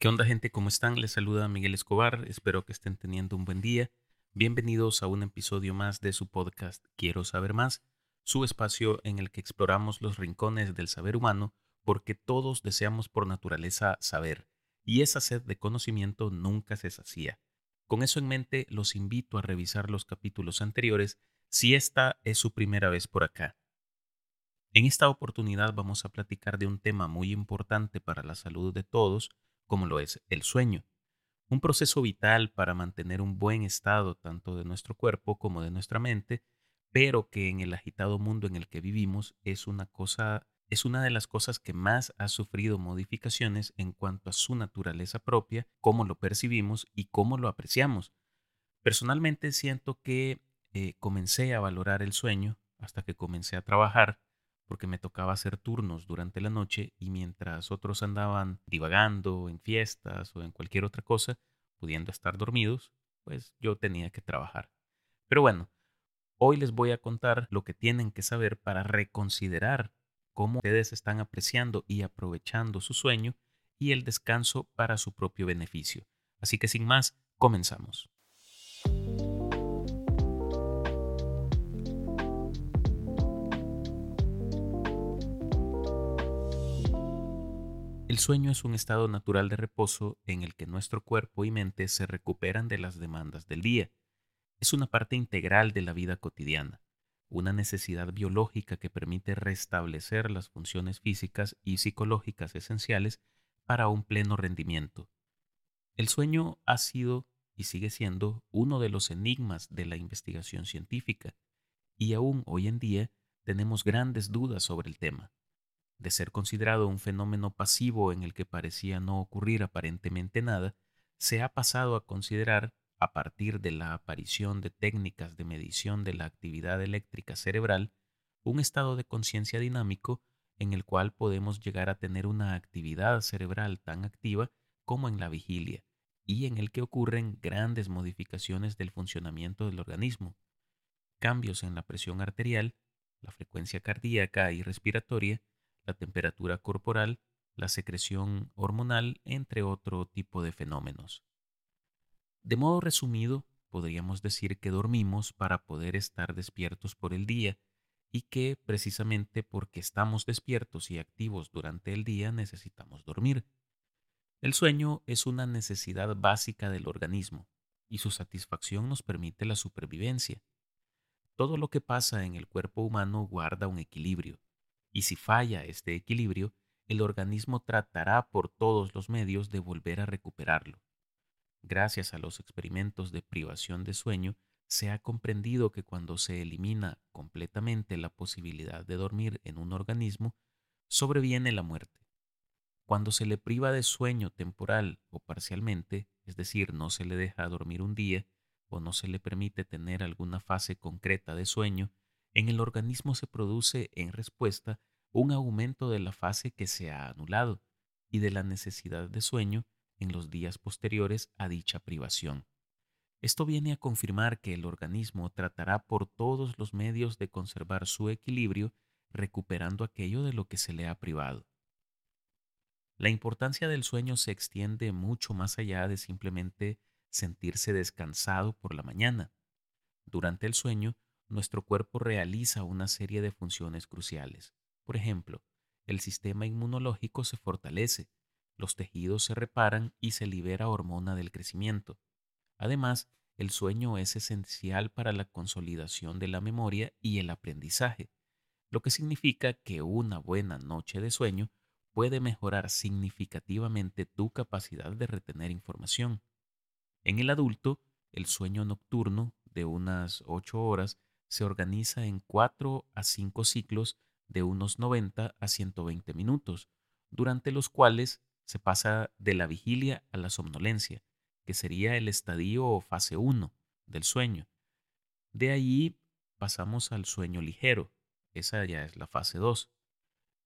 ¿Qué onda gente? ¿Cómo están? Les saluda Miguel Escobar. Espero que estén teniendo un buen día. Bienvenidos a un episodio más de su podcast Quiero saber más, su espacio en el que exploramos los rincones del saber humano porque todos deseamos por naturaleza saber y esa sed de conocimiento nunca se sacía. Con eso en mente, los invito a revisar los capítulos anteriores si esta es su primera vez por acá. En esta oportunidad vamos a platicar de un tema muy importante para la salud de todos, como lo es el sueño, un proceso vital para mantener un buen estado tanto de nuestro cuerpo como de nuestra mente, pero que en el agitado mundo en el que vivimos es una cosa es una de las cosas que más ha sufrido modificaciones en cuanto a su naturaleza propia, cómo lo percibimos y cómo lo apreciamos. Personalmente siento que eh, comencé a valorar el sueño hasta que comencé a trabajar porque me tocaba hacer turnos durante la noche y mientras otros andaban divagando en fiestas o en cualquier otra cosa, pudiendo estar dormidos, pues yo tenía que trabajar. Pero bueno, hoy les voy a contar lo que tienen que saber para reconsiderar cómo ustedes están apreciando y aprovechando su sueño y el descanso para su propio beneficio. Así que sin más, comenzamos. Sueño es un estado natural de reposo en el que nuestro cuerpo y mente se recuperan de las demandas del día. Es una parte integral de la vida cotidiana, una necesidad biológica que permite restablecer las funciones físicas y psicológicas esenciales para un pleno rendimiento. El sueño ha sido y sigue siendo uno de los enigmas de la investigación científica, y aún hoy en día tenemos grandes dudas sobre el tema de ser considerado un fenómeno pasivo en el que parecía no ocurrir aparentemente nada, se ha pasado a considerar, a partir de la aparición de técnicas de medición de la actividad eléctrica cerebral, un estado de conciencia dinámico en el cual podemos llegar a tener una actividad cerebral tan activa como en la vigilia, y en el que ocurren grandes modificaciones del funcionamiento del organismo, cambios en la presión arterial, la frecuencia cardíaca y respiratoria, la temperatura corporal, la secreción hormonal, entre otro tipo de fenómenos. De modo resumido, podríamos decir que dormimos para poder estar despiertos por el día y que precisamente porque estamos despiertos y activos durante el día necesitamos dormir. El sueño es una necesidad básica del organismo y su satisfacción nos permite la supervivencia. Todo lo que pasa en el cuerpo humano guarda un equilibrio y si falla este equilibrio, el organismo tratará por todos los medios de volver a recuperarlo. Gracias a los experimentos de privación de sueño, se ha comprendido que cuando se elimina completamente la posibilidad de dormir en un organismo, sobreviene la muerte. Cuando se le priva de sueño temporal o parcialmente, es decir, no se le deja dormir un día o no se le permite tener alguna fase concreta de sueño, en el organismo se produce en respuesta un aumento de la fase que se ha anulado y de la necesidad de sueño en los días posteriores a dicha privación. Esto viene a confirmar que el organismo tratará por todos los medios de conservar su equilibrio recuperando aquello de lo que se le ha privado. La importancia del sueño se extiende mucho más allá de simplemente sentirse descansado por la mañana. Durante el sueño, nuestro cuerpo realiza una serie de funciones cruciales. Por ejemplo, el sistema inmunológico se fortalece, los tejidos se reparan y se libera hormona del crecimiento. Además, el sueño es esencial para la consolidación de la memoria y el aprendizaje, lo que significa que una buena noche de sueño puede mejorar significativamente tu capacidad de retener información. En el adulto, el sueño nocturno de unas 8 horas se organiza en 4 a 5 ciclos de unos 90 a 120 minutos, durante los cuales se pasa de la vigilia a la somnolencia, que sería el estadio o fase 1 del sueño. De ahí pasamos al sueño ligero, esa ya es la fase 2.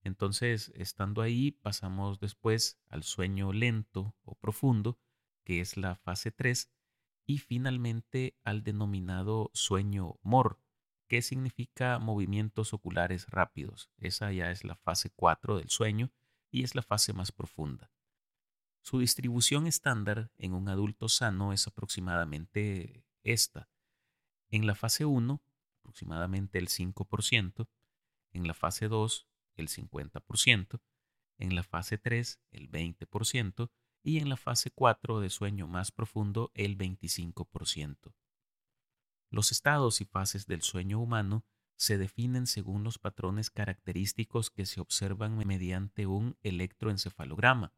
Entonces, estando ahí, pasamos después al sueño lento o profundo, que es la fase 3, y finalmente al denominado sueño mor, ¿Qué significa movimientos oculares rápidos? Esa ya es la fase 4 del sueño y es la fase más profunda. Su distribución estándar en un adulto sano es aproximadamente esta. En la fase 1, aproximadamente el 5%, en la fase 2, el 50%, en la fase 3, el 20%, y en la fase 4 de sueño más profundo, el 25%. Los estados y fases del sueño humano se definen según los patrones característicos que se observan mediante un electroencefalograma.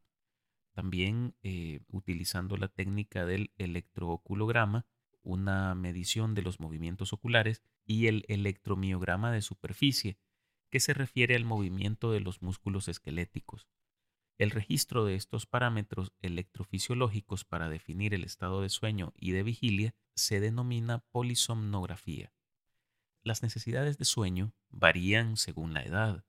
También eh, utilizando la técnica del electrooculograma, una medición de los movimientos oculares y el electromiograma de superficie, que se refiere al movimiento de los músculos esqueléticos. El registro de estos parámetros electrofisiológicos para definir el estado de sueño y de vigilia se denomina polisomnografía. Las necesidades de sueño varían según la edad.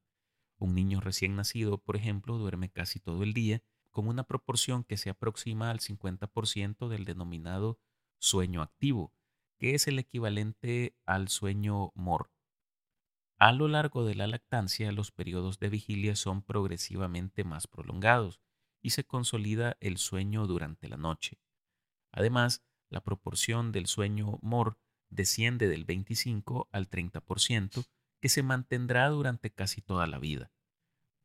Un niño recién nacido, por ejemplo, duerme casi todo el día con una proporción que se aproxima al 50% del denominado sueño activo, que es el equivalente al sueño MOR. A lo largo de la lactancia, los periodos de vigilia son progresivamente más prolongados y se consolida el sueño durante la noche. Además, la proporción del sueño MOR desciende del 25 al 30%, que se mantendrá durante casi toda la vida.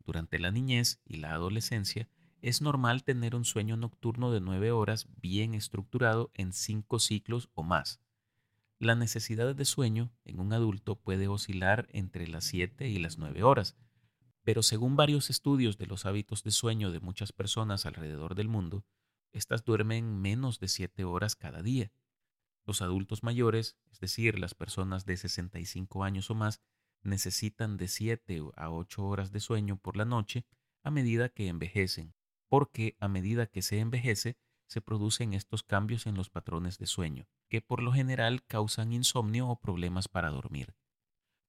Durante la niñez y la adolescencia, es normal tener un sueño nocturno de 9 horas bien estructurado en 5 ciclos o más. La necesidad de sueño en un adulto puede oscilar entre las 7 y las 9 horas, pero según varios estudios de los hábitos de sueño de muchas personas alrededor del mundo, estas duermen menos de 7 horas cada día. Los adultos mayores, es decir, las personas de 65 años o más, necesitan de 7 a 8 horas de sueño por la noche a medida que envejecen, porque a medida que se envejece, se producen estos cambios en los patrones de sueño, que por lo general causan insomnio o problemas para dormir.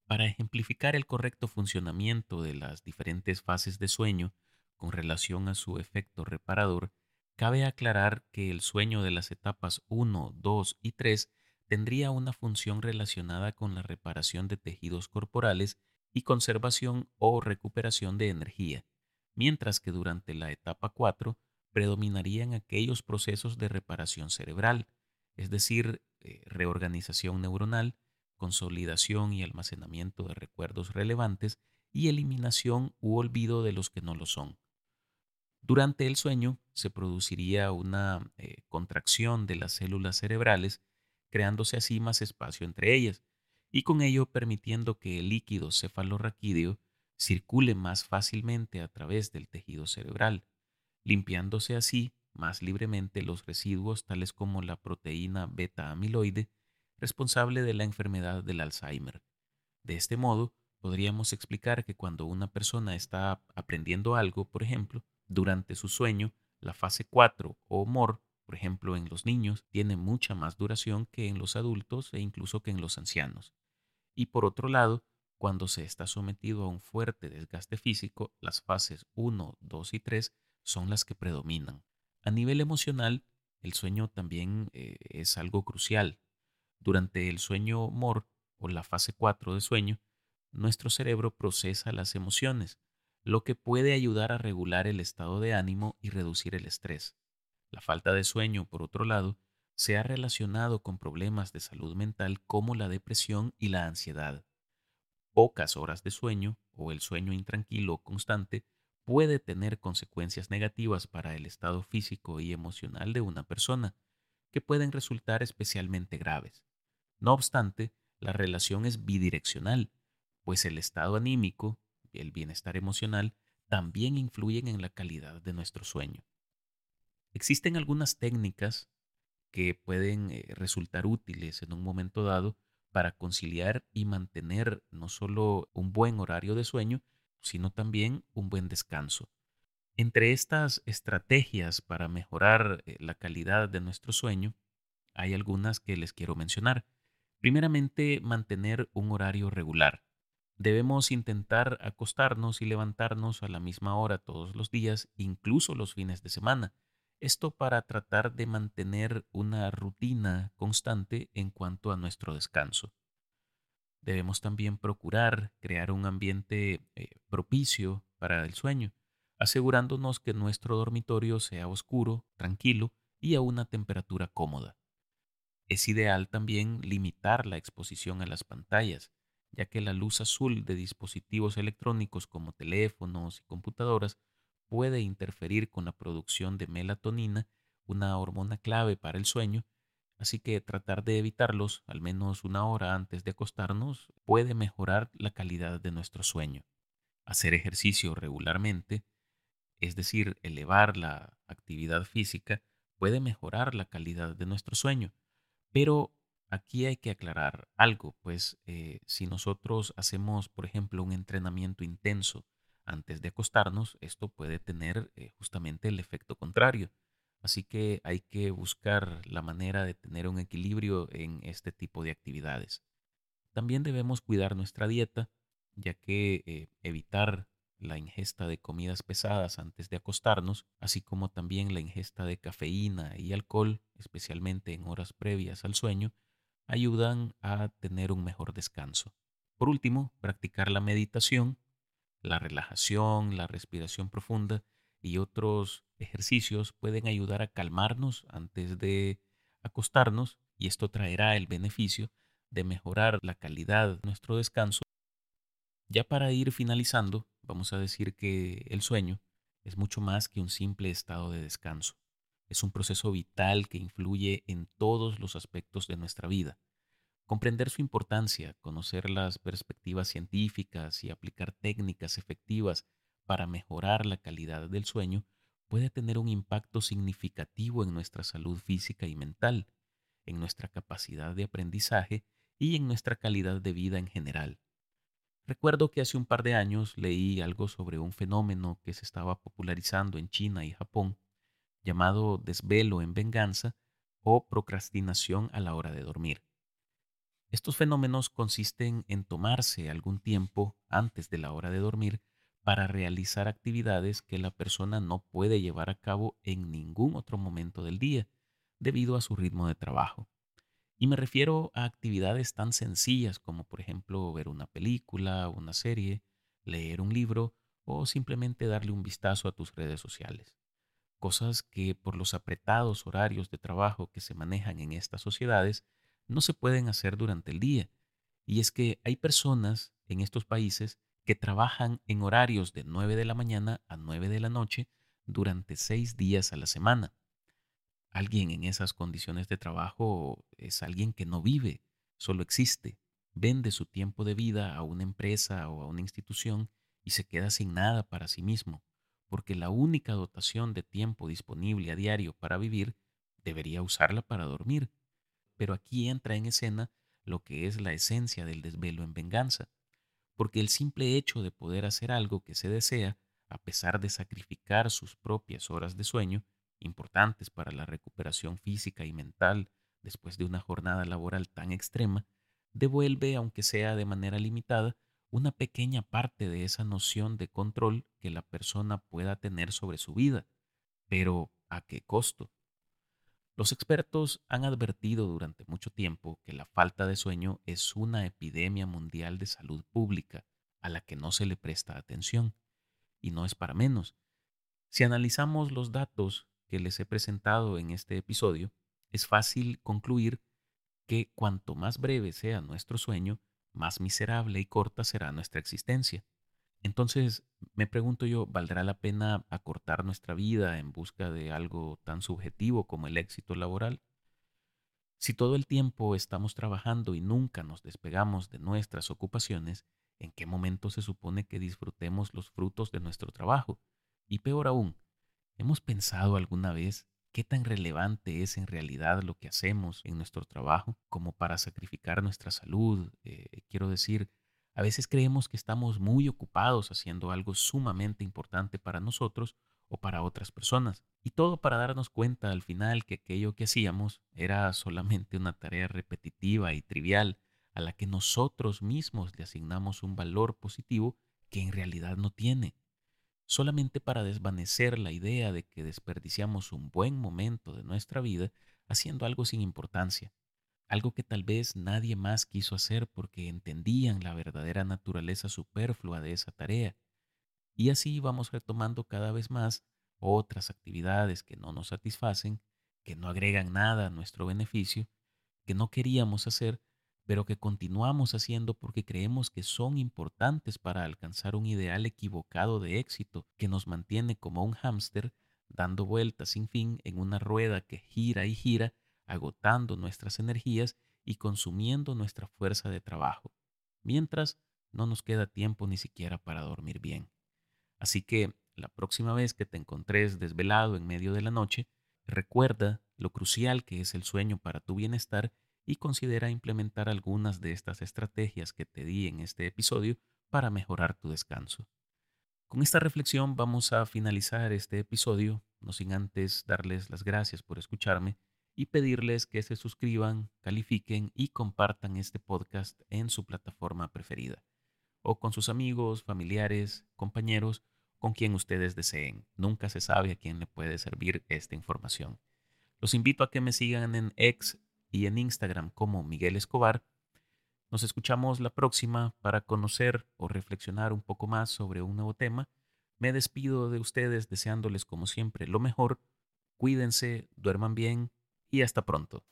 Para ejemplificar el correcto funcionamiento de las diferentes fases de sueño con relación a su efecto reparador, cabe aclarar que el sueño de las etapas 1, 2 y 3 tendría una función relacionada con la reparación de tejidos corporales y conservación o recuperación de energía, mientras que durante la etapa 4 predominarían aquellos procesos de reparación cerebral, es decir, eh, reorganización neuronal, consolidación y almacenamiento de recuerdos relevantes y eliminación u olvido de los que no lo son. Durante el sueño se produciría una eh, contracción de las células cerebrales, creándose así más espacio entre ellas, y con ello permitiendo que el líquido cefalorraquídeo circule más fácilmente a través del tejido cerebral, limpiándose así más libremente los residuos tales como la proteína beta amiloide responsable de la enfermedad del Alzheimer. De este modo, podríamos explicar que cuando una persona está aprendiendo algo, por ejemplo, durante su sueño, la fase 4 o MOR, por ejemplo, en los niños, tiene mucha más duración que en los adultos e incluso que en los ancianos. Y por otro lado, cuando se está sometido a un fuerte desgaste físico, las fases 1, 2 y 3 son las que predominan. A nivel emocional, el sueño también eh, es algo crucial. Durante el sueño MOR o la fase 4 de sueño, nuestro cerebro procesa las emociones, lo que puede ayudar a regular el estado de ánimo y reducir el estrés. La falta de sueño, por otro lado, se ha relacionado con problemas de salud mental como la depresión y la ansiedad. Pocas horas de sueño o el sueño intranquilo constante puede tener consecuencias negativas para el estado físico y emocional de una persona, que pueden resultar especialmente graves. No obstante, la relación es bidireccional, pues el estado anímico y el bienestar emocional también influyen en la calidad de nuestro sueño. Existen algunas técnicas que pueden eh, resultar útiles en un momento dado para conciliar y mantener no solo un buen horario de sueño, sino también un buen descanso. Entre estas estrategias para mejorar eh, la calidad de nuestro sueño, hay algunas que les quiero mencionar. Primeramente, mantener un horario regular. Debemos intentar acostarnos y levantarnos a la misma hora todos los días, incluso los fines de semana. Esto para tratar de mantener una rutina constante en cuanto a nuestro descanso debemos también procurar crear un ambiente eh, propicio para el sueño. asegurándonos que nuestro dormitorio sea oscuro, tranquilo y a una temperatura cómoda. Es ideal también limitar la exposición a las pantallas, ya que la luz azul de dispositivos electrónicos como teléfonos y computadoras puede interferir con la producción de melatonina, una hormona clave para el sueño, así que tratar de evitarlos al menos una hora antes de acostarnos puede mejorar la calidad de nuestro sueño. Hacer ejercicio regularmente, es decir, elevar la actividad física, puede mejorar la calidad de nuestro sueño, pero aquí hay que aclarar algo, pues eh, si nosotros hacemos, por ejemplo, un entrenamiento intenso antes de acostarnos, esto puede tener eh, justamente el efecto contrario. Así que hay que buscar la manera de tener un equilibrio en este tipo de actividades. También debemos cuidar nuestra dieta, ya que eh, evitar la ingesta de comidas pesadas antes de acostarnos, así como también la ingesta de cafeína y alcohol, especialmente en horas previas al sueño, ayudan a tener un mejor descanso. Por último, practicar la meditación, la relajación, la respiración profunda y otros ejercicios pueden ayudar a calmarnos antes de acostarnos y esto traerá el beneficio de mejorar la calidad de nuestro descanso. Ya para ir finalizando, vamos a decir que el sueño es mucho más que un simple estado de descanso. Es un proceso vital que influye en todos los aspectos de nuestra vida. Comprender su importancia, conocer las perspectivas científicas y aplicar técnicas efectivas para mejorar la calidad del sueño puede tener un impacto significativo en nuestra salud física y mental, en nuestra capacidad de aprendizaje y en nuestra calidad de vida en general. Recuerdo que hace un par de años leí algo sobre un fenómeno que se estaba popularizando en China y Japón, llamado desvelo en venganza o procrastinación a la hora de dormir. Estos fenómenos consisten en tomarse algún tiempo antes de la hora de dormir para realizar actividades que la persona no puede llevar a cabo en ningún otro momento del día debido a su ritmo de trabajo. Y me refiero a actividades tan sencillas como por ejemplo ver una película, una serie, leer un libro o simplemente darle un vistazo a tus redes sociales. Cosas que por los apretados horarios de trabajo que se manejan en estas sociedades no se pueden hacer durante el día. Y es que hay personas en estos países que trabajan en horarios de 9 de la mañana a 9 de la noche durante seis días a la semana. Alguien en esas condiciones de trabajo es alguien que no vive, solo existe, vende su tiempo de vida a una empresa o a una institución y se queda sin nada para sí mismo, porque la única dotación de tiempo disponible a diario para vivir debería usarla para dormir. Pero aquí entra en escena lo que es la esencia del desvelo en venganza, porque el simple hecho de poder hacer algo que se desea, a pesar de sacrificar sus propias horas de sueño, importantes para la recuperación física y mental después de una jornada laboral tan extrema, devuelve, aunque sea de manera limitada, una pequeña parte de esa noción de control que la persona pueda tener sobre su vida. Pero, ¿a qué costo? Los expertos han advertido durante mucho tiempo que la falta de sueño es una epidemia mundial de salud pública a la que no se le presta atención. Y no es para menos. Si analizamos los datos que les he presentado en este episodio, es fácil concluir que cuanto más breve sea nuestro sueño, más miserable y corta será nuestra existencia. Entonces, me pregunto yo, ¿valdrá la pena acortar nuestra vida en busca de algo tan subjetivo como el éxito laboral? Si todo el tiempo estamos trabajando y nunca nos despegamos de nuestras ocupaciones, ¿en qué momento se supone que disfrutemos los frutos de nuestro trabajo? Y peor aún, ¿Hemos pensado alguna vez qué tan relevante es en realidad lo que hacemos en nuestro trabajo como para sacrificar nuestra salud? Eh, quiero decir, a veces creemos que estamos muy ocupados haciendo algo sumamente importante para nosotros o para otras personas. Y todo para darnos cuenta al final que aquello que hacíamos era solamente una tarea repetitiva y trivial a la que nosotros mismos le asignamos un valor positivo que en realidad no tiene solamente para desvanecer la idea de que desperdiciamos un buen momento de nuestra vida haciendo algo sin importancia, algo que tal vez nadie más quiso hacer porque entendían la verdadera naturaleza superflua de esa tarea. Y así vamos retomando cada vez más otras actividades que no nos satisfacen, que no agregan nada a nuestro beneficio, que no queríamos hacer, pero que continuamos haciendo porque creemos que son importantes para alcanzar un ideal equivocado de éxito que nos mantiene como un hámster dando vueltas sin fin en una rueda que gira y gira, agotando nuestras energías y consumiendo nuestra fuerza de trabajo, mientras no nos queda tiempo ni siquiera para dormir bien. Así que la próxima vez que te encontres desvelado en medio de la noche, recuerda lo crucial que es el sueño para tu bienestar y considera implementar algunas de estas estrategias que te di en este episodio para mejorar tu descanso. Con esta reflexión vamos a finalizar este episodio, no sin antes darles las gracias por escucharme y pedirles que se suscriban, califiquen y compartan este podcast en su plataforma preferida o con sus amigos, familiares, compañeros, con quien ustedes deseen. Nunca se sabe a quién le puede servir esta información. Los invito a que me sigan en X y en Instagram como Miguel Escobar nos escuchamos la próxima para conocer o reflexionar un poco más sobre un nuevo tema. Me despido de ustedes deseándoles como siempre lo mejor. Cuídense, duerman bien y hasta pronto.